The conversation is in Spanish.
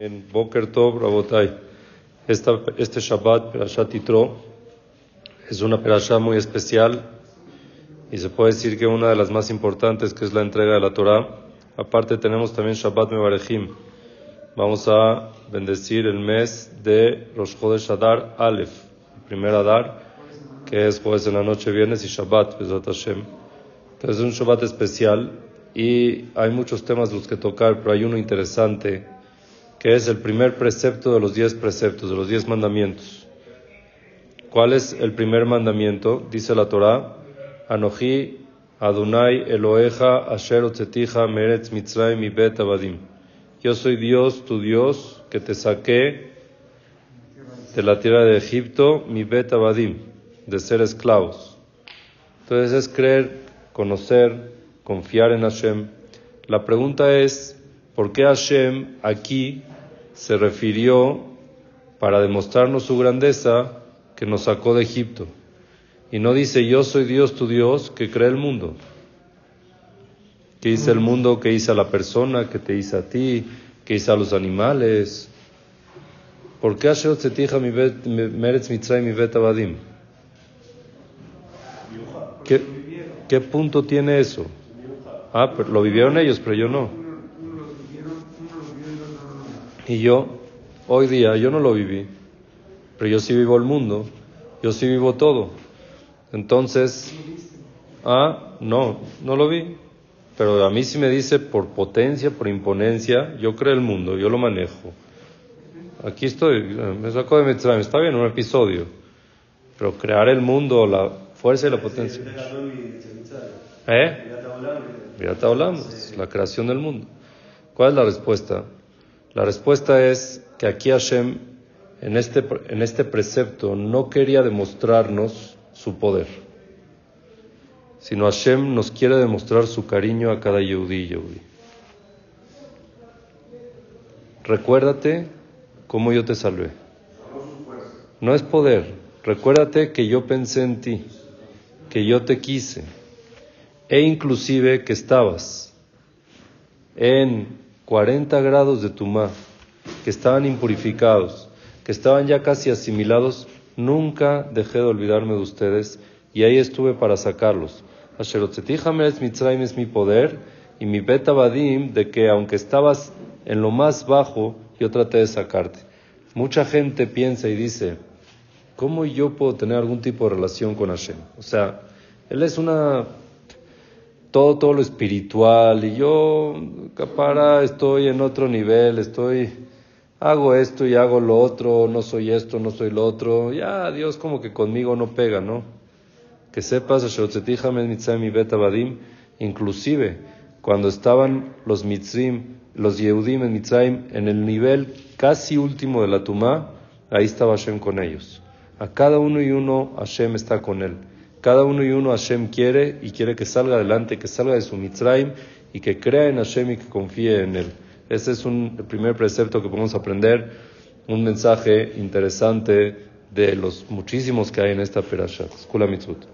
En Boker Tov, Rabotai, esta, este Shabbat, Perashat Yitro, es una perashá muy especial y se puede decir que una de las más importantes, que es la entrega de la Torah. Aparte tenemos también Shabbat Mevarejim. Vamos a bendecir el mes de Rosh Chodesh Adar Aleph, el primer Adar, que es jueves en la noche, viernes y Shabbat, Bezat Hashem. Entonces es un Shabbat especial y hay muchos temas los que tocar, pero hay uno interesante que es el primer precepto de los diez preceptos, de los diez mandamientos. ¿Cuál es el primer mandamiento? Dice la Torah, Anoji Adonai Eloheja Asher Otzetija Meretz Mitzrayim Bet Abadim. Yo soy Dios, tu Dios, que te saqué de la tierra de Egipto, mi Bet Abadim, de ser esclavos. Entonces es creer, conocer, confiar en Hashem. La pregunta es, ¿por qué Hashem aquí se refirió para demostrarnos su grandeza que nos sacó de Egipto. Y no dice yo soy Dios tu Dios que crea el mundo. Que hice el mundo, que hice la persona, que te hice a ti, que hice a los animales. ¿Por qué Hashem se tija mi meretz mitzray mi bet abadim? ¿Qué, ¿Qué punto tiene eso? Ah, pero lo vivieron ellos, pero yo no. Y yo, hoy día, yo no lo viví, pero yo sí vivo el mundo, yo sí vivo todo. Entonces, ah, no, no lo vi. Pero a mí sí me dice por potencia, por imponencia, yo creo el mundo, yo lo manejo. Aquí estoy, me sacó de Mitzrayim, está bien, un episodio. Pero crear el mundo, la fuerza y la potencia. ¿Eh? Ya te hablamos, la creación del mundo. ¿Cuál es la respuesta? La respuesta es que aquí Hashem, en este, en este precepto, no quería demostrarnos su poder, sino Hashem nos quiere demostrar su cariño a cada Yehudi y Recuérdate cómo yo te salvé. No es poder. Recuérdate que yo pensé en ti, que yo te quise, e inclusive que estabas en 40 grados de tumá, que estaban impurificados, que estaban ya casi asimilados, nunca dejé de olvidarme de ustedes y ahí estuve para sacarlos. Asherotzetijamez Mitzrayim es mi poder y mi beta badim de que aunque estabas en lo más bajo, yo traté de sacarte. Mucha gente piensa y dice, ¿cómo yo puedo tener algún tipo de relación con Hashem? O sea, él es una todo, todo lo espiritual y yo, capara, estoy en otro nivel, estoy, hago esto y hago lo otro, no soy esto, no soy lo otro, ya Dios como que conmigo no pega, ¿no? Que sepas, inclusive cuando estaban los mitzrim, los Yehudim en Mitzrayim, en el nivel casi último de la Tumá, ahí estaba Hashem con ellos. A cada uno y uno Hashem está con él. Cada uno y uno Hashem quiere y quiere que salga adelante, que salga de su Mitzrayim y que crea en Hashem y que confíe en él. Ese es un, el primer precepto que podemos aprender, un mensaje interesante de los muchísimos que hay en esta perashat. Skula Mitzvot.